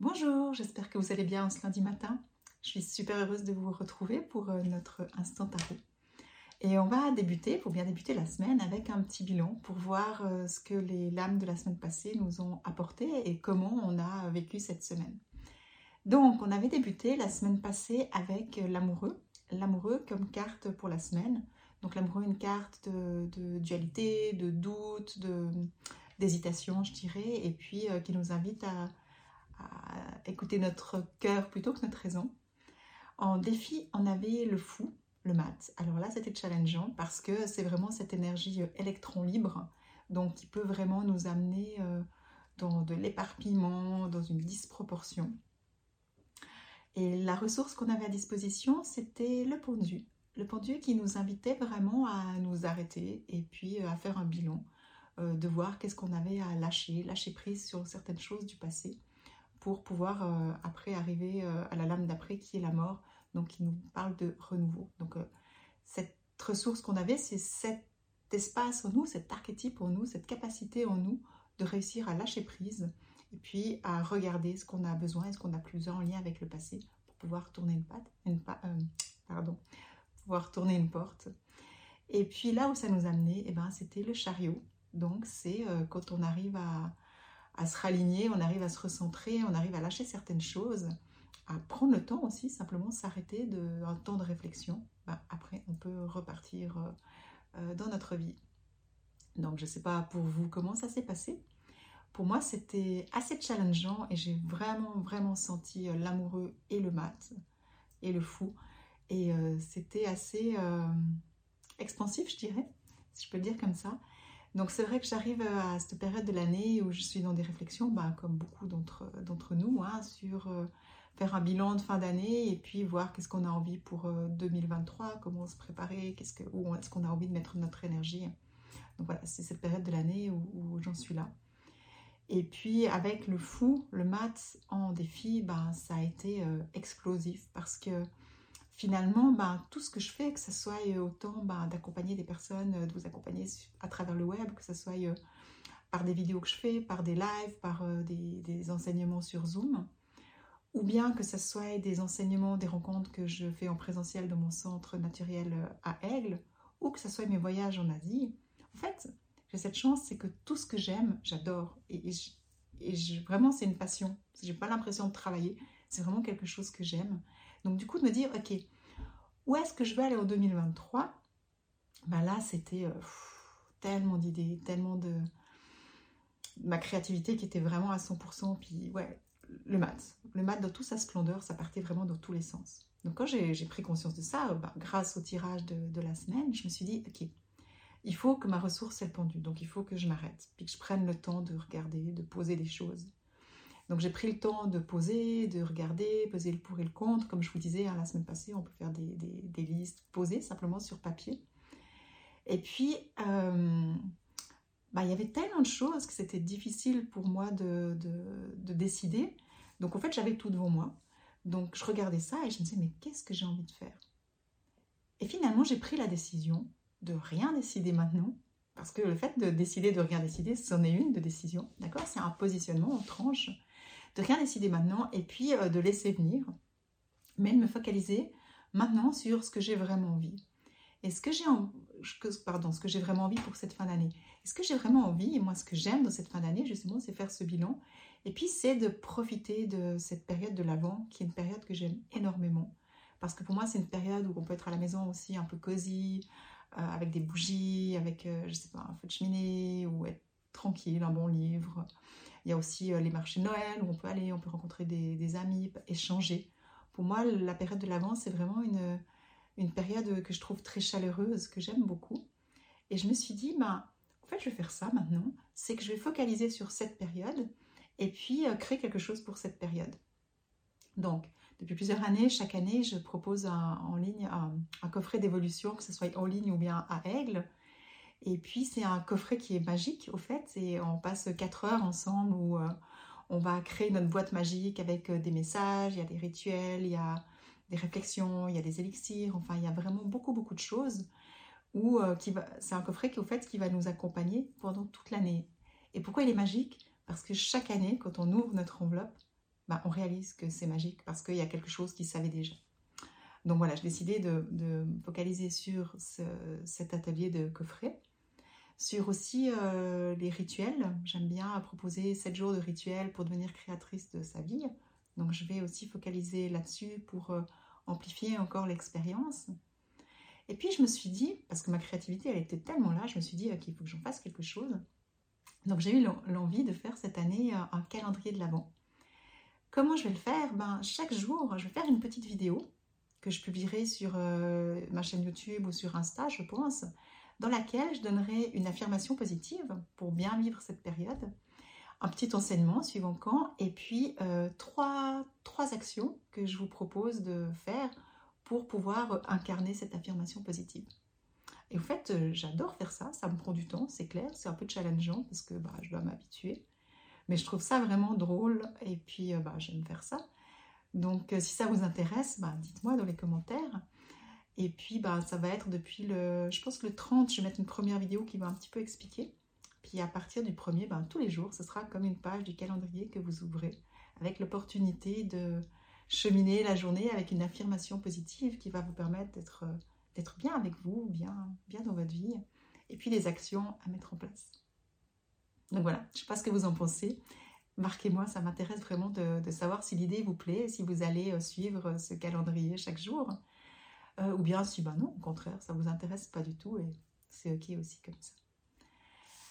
Bonjour, j'espère que vous allez bien ce lundi matin. Je suis super heureuse de vous retrouver pour euh, notre instant tarot. Et on va débuter, pour bien débuter la semaine, avec un petit bilan pour voir euh, ce que les lames de la semaine passée nous ont apporté et comment on a vécu cette semaine. Donc, on avait débuté la semaine passée avec l'amoureux. L'amoureux comme carte pour la semaine. Donc, l'amoureux, une carte de, dualité, de doute, d'hésitation, je dirais, et puis euh, qui nous invite à à écouter notre cœur plutôt que notre raison. En défi, on avait le fou, le mat. Alors là, c'était challengeant parce que c'est vraiment cette énergie euh, électron libre, donc qui peut vraiment nous amener euh, dans de l'éparpillement, dans une disproportion. Et la ressource qu'on avait à disposition, c'était le pendu. Le pendu qui nous invitait vraiment à nous arrêter et puis euh, à faire un bilan, de voir qu'est-ce qu'on avait à lâcher, lâcher prise sur certaines choses du passé pour pouvoir euh, après arriver euh, à la lame d'après qui est la mort, donc qui nous parle de renouveau. Donc euh, cette ressource qu'on avait, c'est cet espace en nous, cet archétype en nous, cette capacité en nous de réussir à lâcher prise et puis à regarder ce qu'on a besoin et ce qu'on a plus en lien avec le passé pour pouvoir tourner une patte, pardon, pouvoir tourner une porte. Et puis là où ça nous a amené, eh ben, c'était le chariot. Donc c'est quand on arrive à, à se raligner, on arrive à se recentrer, on arrive à lâcher certaines choses, à prendre le temps aussi, simplement s'arrêter de temps de réflexion. Bah, après, on peut repartir euh, euh, dans notre vie. Donc, je ne sais pas pour vous comment ça s'est passé. Pour moi, c'était assez challengeant et j'ai vraiment, vraiment senti euh, l'amoureux et le mat et le fou. Et c'était assez expansif, je dirais, si je peux le dire comme ça. Donc c'est vrai que j'arrive à cette période de l'année où je suis dans des réflexions, bah, comme beaucoup d'entre nous, hein, sur euh, faire un bilan de fin d'année et puis voir qu'est-ce qu'on a envie pour 2023, euh, comment se préparer, qu'est-ce que, où est-ce qu'on a envie de mettre notre énergie. Donc voilà, c'est cette période de l'année où, j'en suis là. Et puis avec le fou, le mat en défi, bah, ça a été euh, explosif parce que finalement, ben, tout ce que je fais, que ce soit euh, autant ben, d'accompagner des personnes, euh, de vous accompagner à travers le web, que ce soit euh, par des vidéos que je fais, par des lives, par des, enseignements sur Zoom, ou bien que ce soit des enseignements, des rencontres que je fais en présentiel dans mon centre naturel à Aigle, ou que ce soit mes voyages en Asie. En fait, j'ai cette chance, c'est que tout ce que j'aime, j'adore. Et, vraiment, c'est une passion. Je n'ai pas l'impression de travailler. C'est vraiment quelque chose que j'aime. Donc du coup, de me dire, ok, où est-ce que je vais aller en 2023 ben Là, c'était euh, tellement d'idées, tellement de... Ma créativité qui était vraiment à 100%, puis ouais, le maths. Le maths dans toute sa splendeur, ça partait vraiment dans tous les sens. Donc quand j'ai pris conscience de ça, ben, grâce au tirage de, la semaine, je me suis dit, ok, il faut que ma ressource soit pendue, donc il faut que je m'arrête, puis que je prenne le temps de regarder, de poser des choses. Donc j'ai pris le temps de poser, de regarder, peser le pour et le contre. Comme je vous disais hein, la semaine passée, on peut faire des, listes posées simplement sur papier. Et puis, euh, bah, il y avait tellement de choses que c'était difficile pour moi de, décider. Donc en fait, j'avais tout devant moi. Donc je regardais ça et je me disais, mais qu'est-ce que j'ai envie de faire? Et finalement, j'ai pris la décision de rien décider maintenant. Parce que le fait de décider de rien décider, c'en est une de décision. D'accord? C'est un positionnement en tranche de rien décider maintenant et puis euh, de laisser venir, mais de me focaliser maintenant sur ce que j'ai vraiment envie. Et ce que j'ai pardon, ce que j'ai vraiment envie pour cette fin d'année. est ce que j'ai vraiment envie, et moi ce que j'aime dans cette fin d'année, justement, c'est faire ce bilan. Et puis c'est de profiter de cette période de l'avant, qui est une période que j'aime énormément. Parce que pour moi, c'est une période où on peut être à la maison aussi un peu cosy, euh, avec des bougies, avec, euh, je sais pas, un feu de cheminée, ou être tranquille, un bon livre. Il y a aussi euh, les marchés Noël où on peut aller, on peut rencontrer des, amis, échanger. Pour moi, la période de l'Avent, c'est vraiment une, une période que je trouve très chaleureuse, que j'aime beaucoup. Et je me suis dit, ben, en fait, je vais faire ça maintenant. C'est que je vais focaliser sur cette période et puis euh, créer quelque chose pour cette période. Donc, depuis plusieurs années, chaque année, je propose en ligne un, un coffret d'évolution, que ce soit en ligne ou bien à Aigle, et puis, c'est un coffret qui est magique, au fait. Et on passe 4 heures ensemble où euh, on va créer notre boîte magique avec euh, des messages, il y a des rituels, il y a des réflexions, il y a des élixirs. Enfin, il y a vraiment beaucoup, beaucoup de choses. Où, euh, c'est un coffret qui, au fait, qui va nous accompagner pendant toute l'année. Et pourquoi il est magique? Parce que chaque année, quand on ouvre notre enveloppe, bah, on réalise que c'est magique parce qu'il y a quelque chose qu'ils savaient déjà. Donc voilà, j'ai décidé de, de, focaliser sur cet atelier de coffret, sur aussi euh, les rituels. J'aime bien proposer 7 jours de rituels pour devenir créatrice de sa vie. Donc je vais aussi focaliser là-dessus pour euh, amplifier encore l'expérience. Et puis je me suis dit, parce que ma créativité elle était tellement là, je me suis dit qu'il faut que j'en fasse quelque chose. Donc j'ai eu l'envie de faire cette année euh, un calendrier de l'Avent. Comment je vais le faire? Ben, Chaque jour, je vais faire une petite vidéo que je publierai sur ma chaîne YouTube ou sur Insta, je pense, dans laquelle je donnerai une affirmation positive pour bien vivre cette période, un petit enseignement suivant quand, et puis euh, trois, trois actions que je vous propose de faire pour pouvoir incarner cette affirmation positive. Et en fait, euh, j'adore faire ça, ça me prend du temps, c'est clair, c'est un peu challengeant parce que bah, je dois m'habituer. Mais je trouve ça vraiment drôle et puis bah, j'aime faire ça. Donc, euh, si ça vous intéresse, bah, dites-moi dans les commentaires. Et puis, bah, ça va être depuis le, je pense le 30, je vais mettre une première vidéo qui va un petit peu expliquer. Puis à partir du 1er, bah, tous les jours, ce sera comme une page du calendrier que vous ouvrez, avec l'opportunité de cheminer la journée avec une affirmation positive qui va vous permettre d'être d'être bien avec vous, bien, bien dans votre vie, et puis les actions à mettre en place. Donc voilà, je ne sais pas ce que vous en pensez marquez-moi, ça m'intéresse vraiment de, savoir si l'idée vous plaît, si vous allez euh, suivre ce calendrier chaque jour, euh, ou bien si, ben non, au contraire, ça vous intéresse pas du tout et c'est ok aussi comme ça.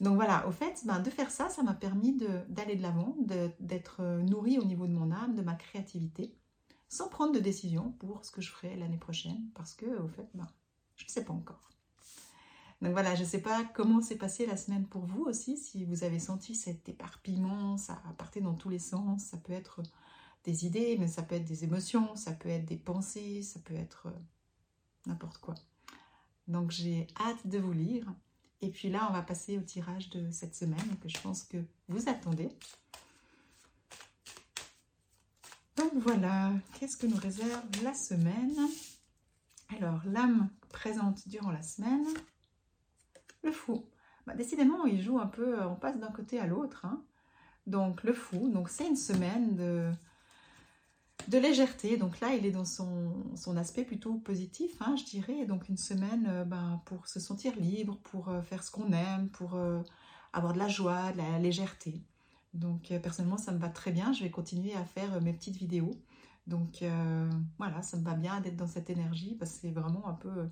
Donc voilà, au fait, ben, de faire ça, ça m'a permis d'aller de l'avant, d'être euh, nourrie au niveau de mon âme, de ma créativité, sans prendre de décision pour ce que je ferai l'année prochaine, parce que au fait, ben, je ne sais pas encore. Donc voilà, je ne sais pas comment s'est passée la semaine pour vous aussi, si vous avez senti cet éparpillement, ça partait dans tous les sens, ça peut être des idées, mais ça peut être des émotions, ça peut être des pensées, ça peut être euh, n'importe quoi. Donc j'ai hâte de vous lire. Et puis là, on va passer au tirage de cette semaine que je pense que vous attendez. Donc voilà, qu'est-ce que nous réserve la semaine? Alors, l'âme présente durant la semaine, le fou. Bah, décidément, il joue un peu, euh, on passe d'un côté à l'autre. Hein. Donc le fou, donc c'est une semaine de, de légèreté. Donc là, il est dans son, aspect plutôt positif, hein, je dirais. Donc une semaine euh, ben, pour se sentir libre, pour euh, faire ce qu'on aime, pour avoir de la joie, de la légèreté. Donc personnellement, ça me va très bien. Je vais continuer à faire mes petites vidéos. Donc voilà, ça me va bien d'être dans cette énergie parce que c'est vraiment un peu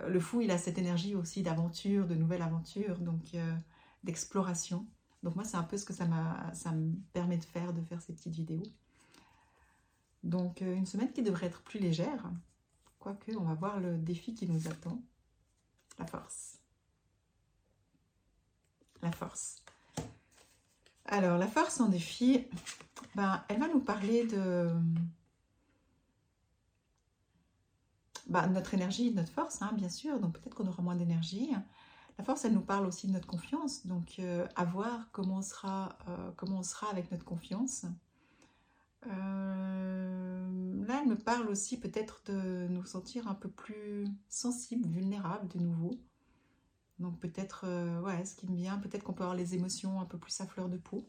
euh, le fou, il a cette énergie aussi d'aventure, de nouvelle aventure, donc euh, d'exploration. Donc moi, c'est un peu ce que ça, ça me permet de faire, de faire ces petites vidéos. Donc euh, une semaine qui devrait être plus légère, quoique on va voir le défi qui nous attend. La force. La force. Alors, la force en défi, ben, elle va nous parler de, bah, notre énergie, notre force, hein, bien sûr. Donc peut-être qu'on aura moins d'énergie. La force, elle nous parle aussi de notre confiance. Donc euh, à voir comment on sera, euh, comment on sera avec notre confiance. Euh, là, elle me parle aussi peut-être de nous sentir un peu plus sensibles, vulnérables de nouveau. Donc peut-être, ouais, ce qui me vient, peut-être qu'on peut avoir les émotions un peu plus à fleur de peau.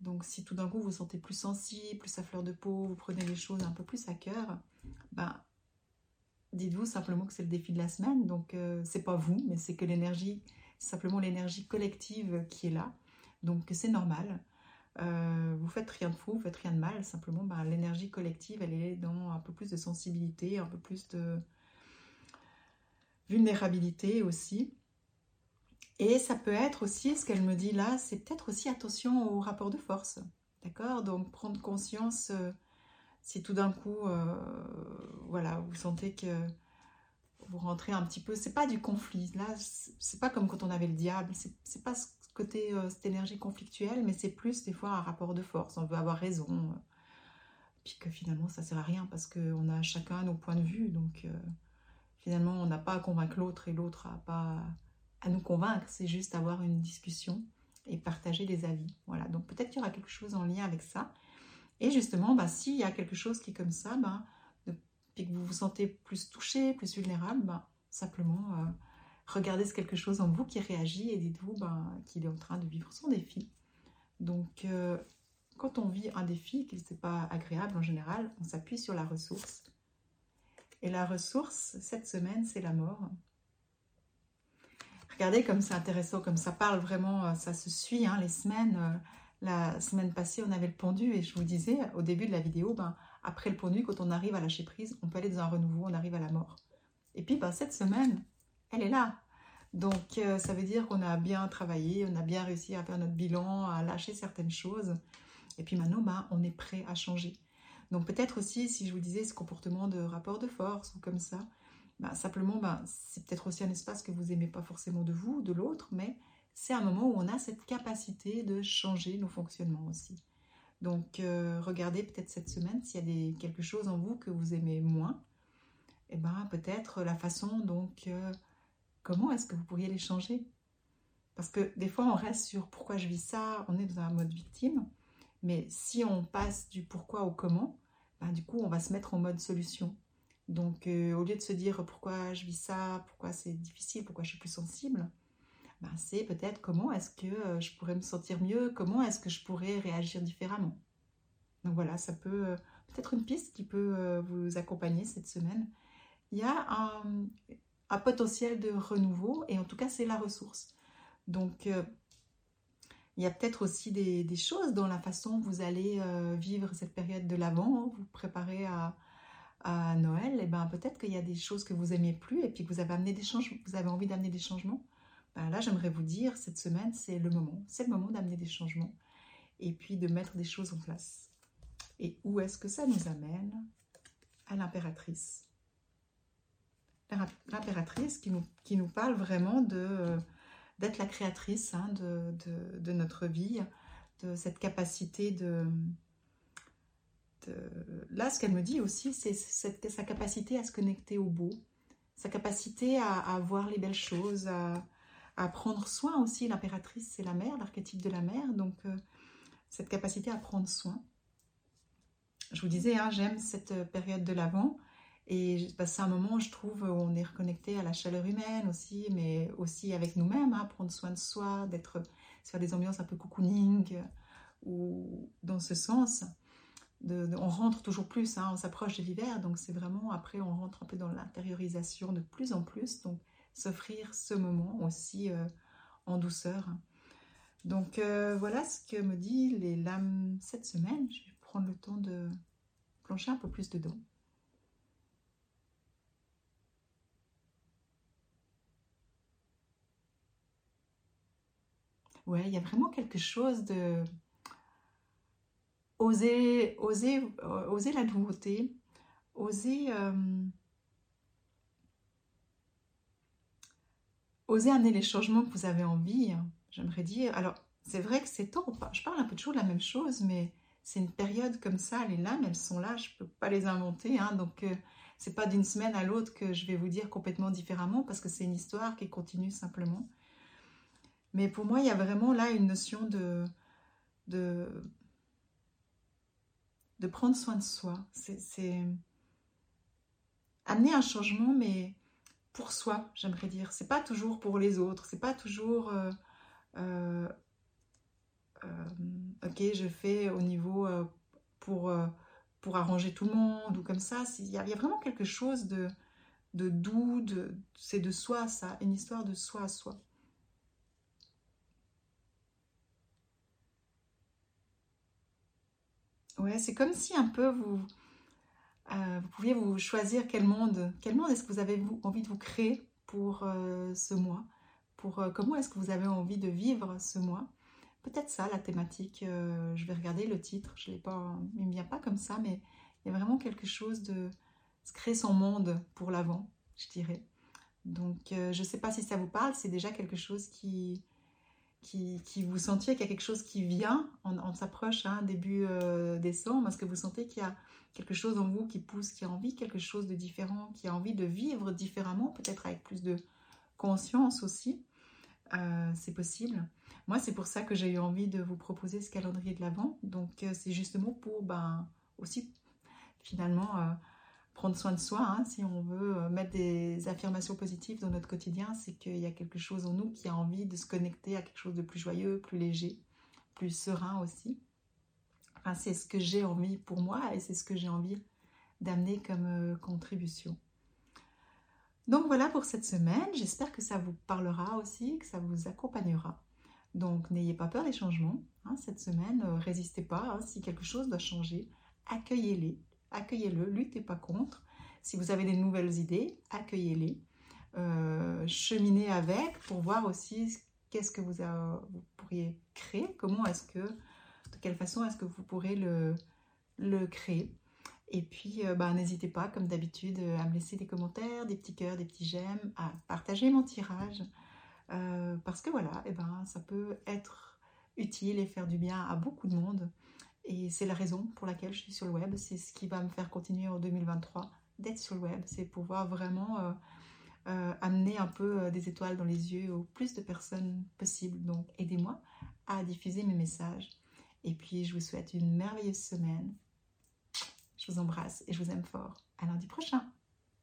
Donc si tout d'un coup vous vous sentez plus sensible, plus à fleur de peau, vous prenez les choses un peu plus à cœur, ben dites-vous simplement que c'est le défi de la semaine, donc euh, c'est pas vous, mais c'est que l'énergie, simplement l'énergie collective qui est là, donc c'est normal. Euh, vous faites rien de fou, vous faites rien de mal, simplement ben, l'énergie collective, elle est dans un peu plus de sensibilité, un peu plus de vulnérabilité aussi. Et ça peut être aussi, ce qu'elle me dit là, c'est peut-être aussi attention au rapport de force. D'accord? Donc prendre conscience euh, si tout d'un coup, euh, voilà, vous sentez que vous rentrez un petit peu, c'est pas du conflit, là, c'est pas comme quand on avait le diable, c'est pas ce côté, euh, cette énergie conflictuelle, mais c'est plus des fois un rapport de force, on veut avoir raison, puis que finalement ça sert à rien parce qu'on a chacun nos points de vue, donc euh, finalement on n'a pas à convaincre l'autre et l'autre n'a pas à nous convaincre, c'est juste avoir une discussion et partager des avis. Voilà, donc peut-être qu'il y aura quelque chose en lien avec ça. Et justement, bah, s'il y a quelque chose qui est comme ça, bah, et que vous vous sentez plus touché, plus vulnérable, bah, simplement euh, regardez ce quelque chose en vous qui réagit et dites-vous bah, qu'il est en train de vivre son défi. Donc, euh, quand on vit un défi qui n'est pas agréable en général, on s'appuie sur la ressource. Et la ressource, cette semaine, c'est la mort. Regardez comme c'est intéressant, comme ça parle vraiment, euh, ça se suit, hein, les semaines. Euh, la semaine passée, on avait le pendu et je vous disais au début de la vidéo, ben, après le pendu, quand on arrive à lâcher prise, on peut aller dans un renouveau, on arrive à la mort. Et puis ben, cette semaine, elle est là. Donc euh, ça veut dire qu'on a bien travaillé, on a bien réussi à faire notre bilan, à lâcher certaines choses. Et puis maintenant, ben, on est prêt à changer. Donc peut-être aussi, si je vous disais ce comportement de rapport de force ou comme ça, ben, simplement, ben, c'est peut-être aussi un espace que vous n'aimez pas forcément de vous, de l'autre, mais c'est un moment où on a cette capacité de changer nos fonctionnements aussi. Donc euh, regardez peut-être cette semaine s'il y a quelque chose en vous que vous aimez moins. Et ben peut-être la façon donc euh, comment est-ce que vous pourriez les changer? Parce que des fois on reste sur pourquoi je vis ça, on est dans un mode victime. Mais si on passe du pourquoi au comment, ben, du coup, on va se mettre en mode solution. Donc, euh, au lieu de se dire pourquoi je vis ça, pourquoi c'est difficile, pourquoi je suis plus sensible, ben, c'est peut-être comment est-ce que euh, je pourrais me sentir mieux, comment est-ce que je pourrais réagir différemment. Donc voilà, ça peut euh, peut-être une piste qui peut vous accompagner cette semaine. Il y a un, un, potentiel de renouveau et en tout cas, c'est la ressource. Donc, il y a peut-être aussi des, choses dans la façon dont vous allez euh, vivre cette période de l'avant, hein, vous préparez à, Noël, et eh ben peut-être qu'il y a des choses que vous aimez plus et puis que vous avez amené des changements, vous avez envie d'amener des changements. Ben là, j'aimerais vous dire, cette semaine, c'est le moment. C'est le moment d'amener des changements et puis de mettre des choses en place. Et où est-ce que ça nous amène? À l'impératrice. L'impératrice qui nous, qui nous parle vraiment de euh, d'être la créatrice hein, de, notre vie, de cette capacité de... Là, ce qu'elle me dit aussi, c'est sa capacité à se connecter au beau, sa capacité à, voir les belles choses, à, prendre soin aussi. L'impératrice, c'est la mère, l'archétype de la mère, donc euh, cette capacité à prendre soin. Je vous disais, hein, j'aime cette période de l'Avent et c'est un moment, je trouve, où on est reconnecté à la chaleur humaine aussi, mais aussi avec nous-mêmes, hein, prendre soin de soi, d'être faire des ambiances un peu cocooning, ou dans ce sens. On rentre toujours plus, hein, on s'approche de l'hiver, donc c'est vraiment, après on rentre un peu dans l'intériorisation de plus en plus, donc s'offrir ce moment aussi euh, en douceur. Donc euh, voilà ce que me dit les lames cette semaine, je vais prendre le temps de plancher un peu plus dedans. Ouais, il y a vraiment quelque chose de oser, oser, euh, oser la nouveauté, oser, euh, oser amener les changements que vous avez envie. Hein, j'aimerais dire. Alors, c'est vrai que c'est temps. Je parle un peu toujours de la même chose, mais c'est une période comme ça. Les lames, elles sont là. Je ne peux pas les inventer. Hein, donc, euh, c'est pas d'une semaine à l'autre que je vais vous dire complètement différemment parce que c'est une histoire qui continue simplement. Mais pour moi, il y a vraiment là une notion de, de, de prendre soin de soi. C'est amener un changement, mais pour soi, j'aimerais dire. C'est pas toujours pour les autres. C'est pas toujours. Euh, euh, euh, ok, je fais au niveau pour, pour arranger tout le monde ou comme ça. Il y, y a vraiment quelque chose de, de doux, c'est de soi, ça, une histoire de soi à soi. Ouais, c'est comme si un peu vous, euh, vous pouviez vous choisir quel monde, quel monde est-ce que vous avez envie de vous créer pour euh, ce mois, pour euh, comment est-ce que vous avez envie de vivre ce mois? Peut-être ça la thématique. je vais regarder le titre, je l'ai pas, il me vient pas comme ça, mais il y a vraiment quelque chose de se créer son monde pour l'avant, je dirais. Donc, je ne sais pas si ça vous parle, c'est déjà quelque chose qui, qui, vous sentiez qu'il y a quelque chose qui vient, on, s'approche hein, début euh, décembre, est-ce que vous sentez qu'il y a quelque chose en vous qui pousse, qui a envie quelque chose de différent, qui a envie de vivre différemment, peut-être avec plus de conscience aussi? Euh, C'est possible. Moi, c'est pour ça que j'ai eu envie de vous proposer ce calendrier de l'Avent. Donc, euh, c'est justement pour ben, aussi finalement prendre soin de soi, hein, si on veut euh, mettre des affirmations positives dans notre quotidien, c'est qu'il y a quelque chose en nous qui a envie de se connecter à quelque chose de plus joyeux, plus léger, plus serein aussi. C'est ce que j'ai envie pour moi et c'est ce que j'ai envie d'amener comme euh, contribution. Donc voilà pour cette semaine. J'espère que ça vous parlera aussi, que ça vous accompagnera. Donc n'ayez pas peur des changements. Hein, cette semaine, euh, résistez pas. Hein, si quelque chose doit changer, accueillez-les. Accueillez-le, luttez pas contre. Si vous avez des nouvelles idées, accueillez-les. Euh, cheminez avec pour voir aussi qu'est-ce que vous, pourriez créer, comment est-ce que, de quelle façon est-ce que vous pourrez le, créer. Et puis, euh, bah, n'hésitez pas, comme d'habitude, à me laisser des commentaires, des petits cœurs, des petits j'aime, à partager mon tirage. Euh, parce que voilà, eh ben, ça peut être utile et faire du bien à beaucoup de monde. Et c'est la raison pour laquelle je suis sur le web. C'est ce qui va me faire continuer en 2023 d'être sur le web. C'est pouvoir vraiment euh, amener un peu des étoiles dans les yeux au plus de personnes possible. Donc, aidez-moi à diffuser mes messages. Et puis, je vous souhaite une merveilleuse semaine. Je vous embrasse et je vous aime fort. À lundi prochain.